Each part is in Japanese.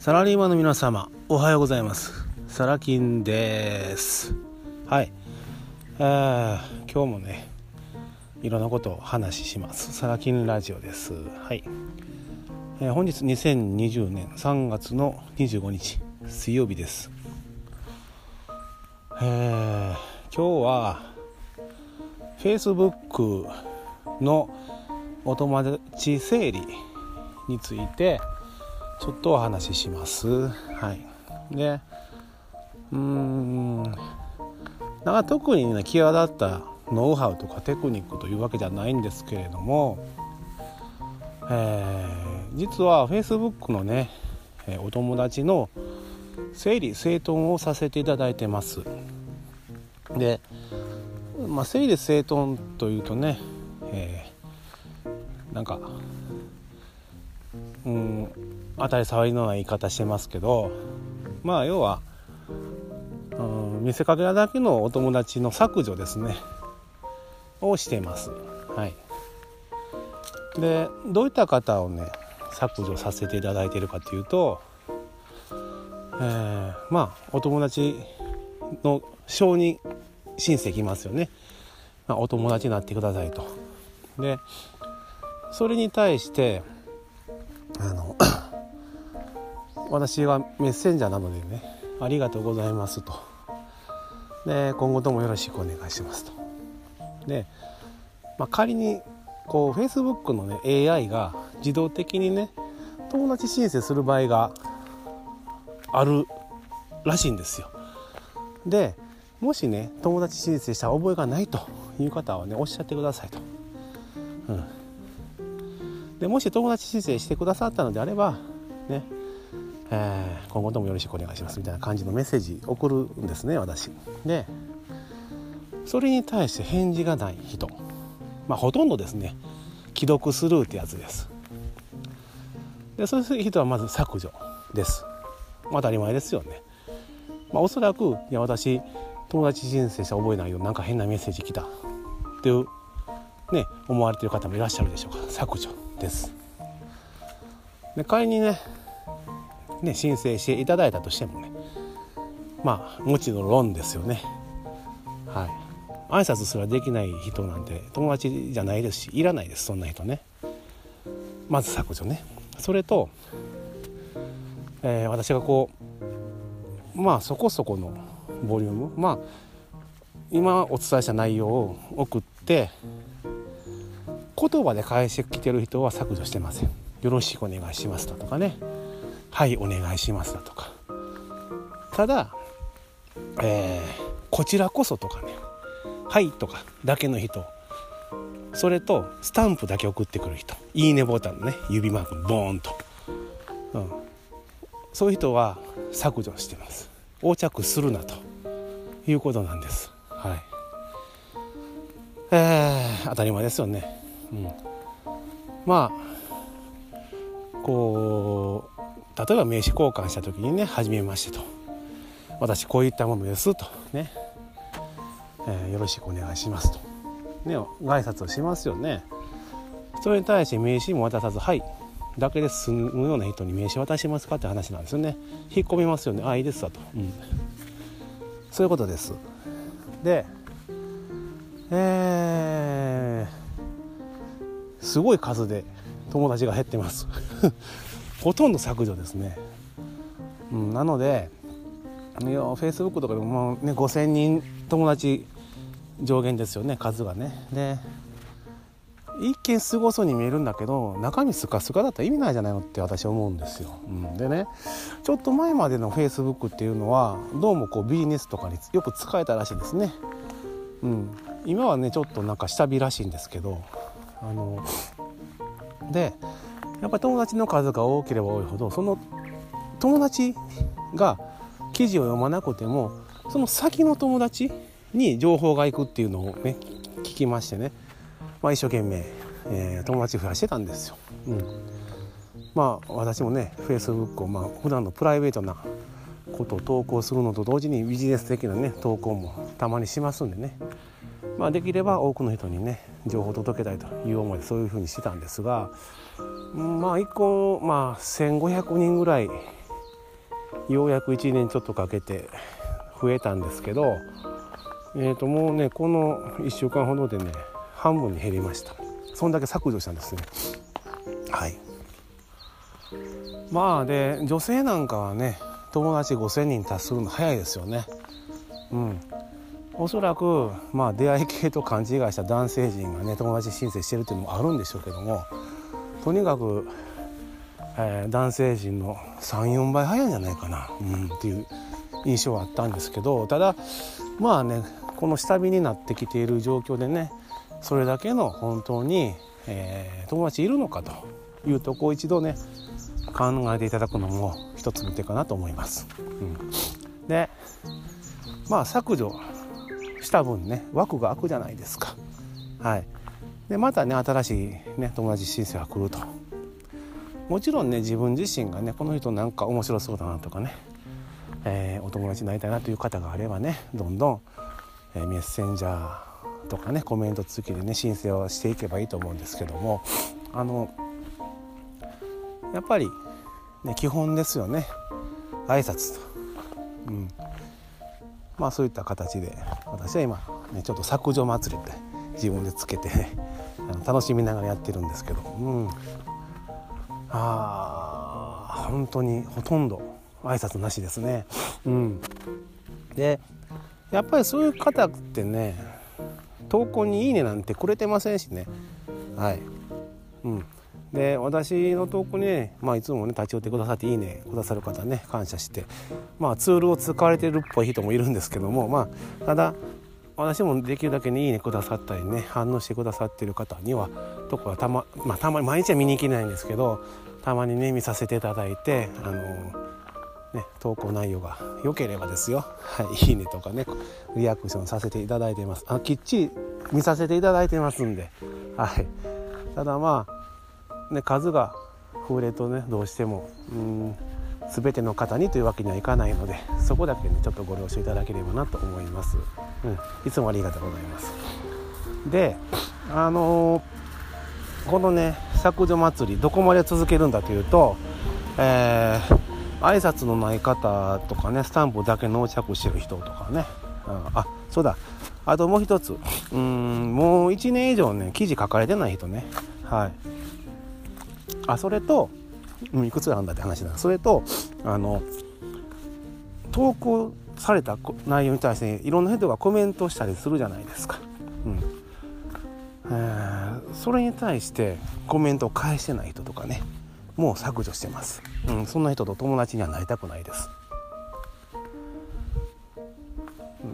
サラリーマンの皆様おはようございます。サラキンです。はい。えー、今日もねいろんなことを話します。サラキンラジオです。はい、えー、本日2020年3月の25日水曜日です。えー、今日は Facebook のお友達整理についてちょっとお話しします。はい。でうーん。なんか特にね際立ったノウハウとかテクニックというわけじゃないんですけれども、えー、実は Facebook のねお友達の整理整頓をさせていただいてます。で、まあ、整理整頓というとね、えー、なんかうん。当たり障りのない言い方してますけどまあ要は、うん、見せかけだけのお友達の削除ですねをしています。はい、でどういった方をね削除させていただいているかというと、えー、まあお友達の承認申請きますよね、まあ、お友達になってくださいと。でそれに対してあの私はメッセンジャーなのでねありがとうございますと。で今後ともよろしくお願いしますと。で、まあ、仮にこう Facebook のね AI が自動的にね友達申請する場合があるらしいんですよ。でもしね友達申請した覚えがないという方はねおっしゃってくださいと、うん、でもし友達申請してくださったのであればねえー、今後ともよろしくお願いしますみたいな感じのメッセージ送るんですね私。でそれに対して返事がない人まあほとんどですね既読スルーってやつです。でそういう人はまず削除です。まあ、当たり前ですよね。まあ、おそらくいや私友達申請して覚えないよなんか変なメッセージ来たっていうね思われてる方もいらっしゃるでしょうか削除です。で仮にねね、申請していただいたとしてもねまあもちろん論ですよね。はい。挨拶すらできない人なんて友達じゃないですしいらないですそんな人ね。まず削除ね。それと、えー、私がこうまあそこそこのボリュームまあ今お伝えした内容を送って言葉で返してきてる人は削除してません。よろしくお願いしますとかね。はいお願いします」だとか。ただ、えー、こちらこそ」とかね「はい」とかだけの人。それとスタンプだけ送ってくる人「いいね」ボタンのね。指マークボーンと、うん、そういう人は削除してます。横着するなと。いうことなんです。はい。えー、当たり前ですよね。うん。まあこう例えば名刺交換した時にね「はじめまして」と「私こういったものです」と。ね、えー、よろしくお願いします」と。ね挨拶をしますよね。それに対して名刺も渡さず「はい」だけで済むような人に名刺渡しますかって話なんですよね。引っ込みますよね。あいいですわと、うん、そういうことです。でえー、すごい数で友達が減ってます。ほとんど削除ですね、うん、なのでいや Facebook とかでも、ね、5,000人友達上限ですよね数がね。で一見すごそうに見えるんだけど中身スカスカだったら意味ないじゃないのって私は思うんですよ、うん、でねちょっと前までの Facebook っていうのはどうもこうビジネスとかによく使えたらしいですね、うん、今はねちょっとなんか下火らしいんですけどあのでやっぱり友達の数が多ければ多いほどその友達が記事を読まなくてもその先の友達に情報がいくっていうのをね聞きましてね、まあ、一生懸命、えー、友達増やしてたんですよ。うん、まあ私もねフェイスブックをまあ普段のプライベートなことを投稿するのと同時にビジネス的なね投稿もたまにしますんでね、まあ、できれば多くの人にね情報を届けたいという思いでそういうふうにしてたんですがまあ1個まあ1,500人ぐらいようやく1年ちょっとかけて増えたんですけど、えー、ともうねこの1週間ほどでね半分に減りました。そんだけ削除したんですね。はい。まあで女性なんかはね友達5,000人達するの早いですよね。うんおそらくまあ出会い系と勘違いした男性陣がね友達申請してるっていうのもあるんでしょうけどもとにかく、えー、男性陣の34倍早いんじゃないかな、うん、っていう印象はあったんですけどただまあねこの下火になってきている状況でねそれだけの本当に、えー、友達いるのかというとこを一度ね考えていただくのも一つの手かなと思います。うん、でまあ削除した分ね枠が空くじゃないですか。はい、でまたね新しい、ね、友達申請が来ると。もちろんね自分自身がねこの人なんか面白そうだなとかね、えー、お友達になりたいなという方があればねどんどん、えー、メッセンジャーとかねコメント付きでね申請をしていけばいいと思うんですけどもあのやっぱり、ね、基本ですよね。挨拶と、うん、まあそういった形で私は今、ね、ちょっと削除祭りって自分でつけて、あの楽しみながらやってるんですけど、うん、あ本当にほとんど挨拶なしですね。うん、でやっぱりそういう方ってね投稿に「いいね」なんてくれてませんしね。はい、うん、で私の投稿にね、まあ、いつもね立ち寄ってくださっていいねくださる方ね感謝して、まあ、ツールを使われてるっぽい人もいるんですけども、まあ、ただ私もできるだけにいいねくださったりね反応してくださってる方にはとかたま,、まあ、たまに毎日は見に行けないんですけどたまにね見させていただいてあのね、投稿内容が良ければですよ、はい、いいねとかねリアクションさせていただいてます。あきっちり見させていただいてますんで、はい、ただまあね、数が増えるとねどうしてもうん全ての方にというわけにはいかないのでそこだけねちょっとご了承いただければなと思います、うん、いつもありがとうございます。であのー、このね削除祭りどこまで続けるんだというと、えー、挨拶のない方とかねスタンプだけ納着してる人とかね。うんあそうだ。あともう一つうんもう1年以上ね記事書かれてない人ね。はい。あそれと、うん、いくつなんだって話だ。それとあの投稿された内容に対していろんな人がコメントしたりするじゃないですか。うん。えー、それに対してコメントを返してない人とかねもう削除してます、うん、そんな人と友達にはなりたくないです。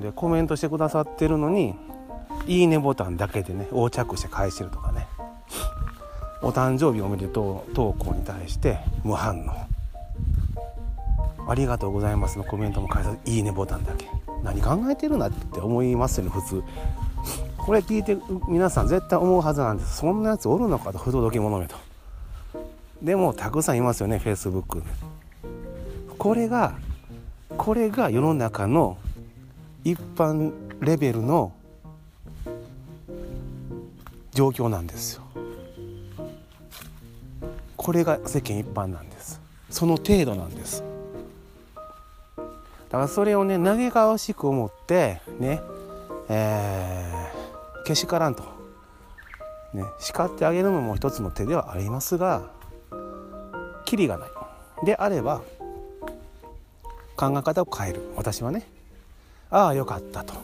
でコメントしてくださってるのにいいねボタンだけでね横着して返してるとかお誕生日おめでとう投稿に対して無反応。ありがとうございますのコメントも返さずいいねボタンだけ。何考えてるなって思いますよね普通。これ聞いて皆さん絶対思うはずなんです。そんなやつおるのかと不届き者めと。でもたくさんいますよねフェイスブックこれがこれが世の中の一般レベルの状況なんですよ。これが世間一般なんです。その程度なんです。だからそれをね嘆かわしく思ってねえー、けしからんと、ね、叱ってあげるのも一つの手ではありますがキリがない。であれば考え方を変える。私はねああよかったと。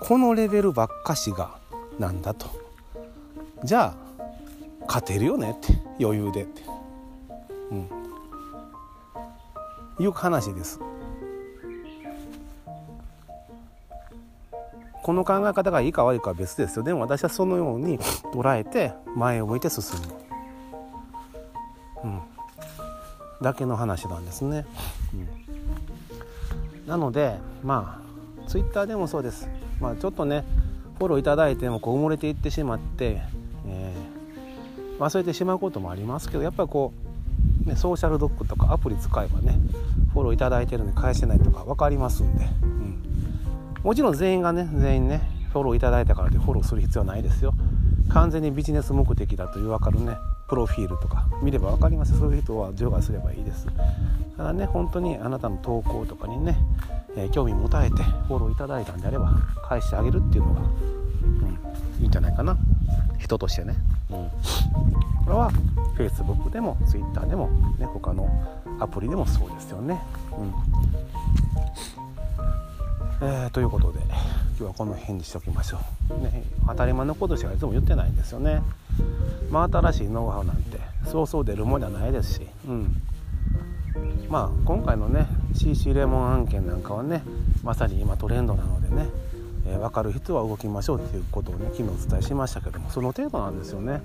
このレベルばっかしがなんだと。じゃあ勝てるよねって余裕でって、うん、いう話です。この考え方がいいか悪いかは別ですよ。でも私はそのように捉えて前を向いて進む、うん、だけの話なんですね、うん、なのでまあツイッターでもそうです。まあちょっとねフォローいただいてもこう埋もれていってしまって忘れてしまうこともありますけどやっぱりこう、ね、ソーシャルドックとかアプリ使えばねフォローいいてるのに返せないとか分かりますんで、うん、もちろん全員がね全員ねフォローいいたからでフォローする必要はないですよ。完全にビジネス目的だという分かるねプロフィールとか見れば分かりますそういう人は除外すればいいです。ただね本当にあなたの投稿とかにね、えー、興味持たれてフォローいただいたんであれば返してあげるっていうのが、うん、いいんじゃないかな。人としてね、うん、これは Facebook でも Twitter でも、ね、他のアプリでもそうですよね、うん。えー、ということで今日はこの辺にしておきましょう、ね、当たり前のことしかいつも言ってないんですよね。まあ新しいノウハウなんてそうそう出るもんじゃないですし、うん、まあ今回のね CC レモン案件なんかはねまさに今トレンドなのでね、えー、分かる人は動きましょうっていうことをね昨日お伝えしましたけどもその程度なんですよね。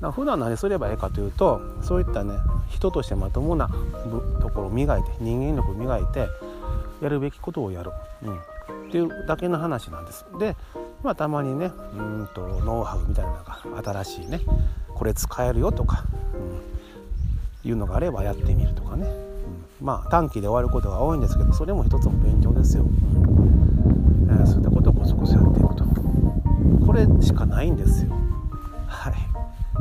だ普段何すればいいかというとそういったね人としてまともなところを磨いて人間力を磨いてやるべきことをやる、う。ん、っていうだけの話なんです。で、まあ、たまにねうんとノウハウみたいなのが新しいねこれ使えるよとか、うん、いうのがあればやってみるとかね、うん、まあ短期で終わることが多いんですけどそれも一つの勉強ですよ。うん、そういったことをコツコツやっていくと。これしかないんですよ。はい。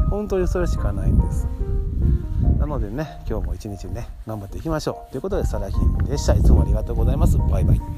本当にそれしかないんです。なのでね今日も一日ね頑張っていきましょう。ということでサラヒンでした。いつもありがとうございます。バイバイ。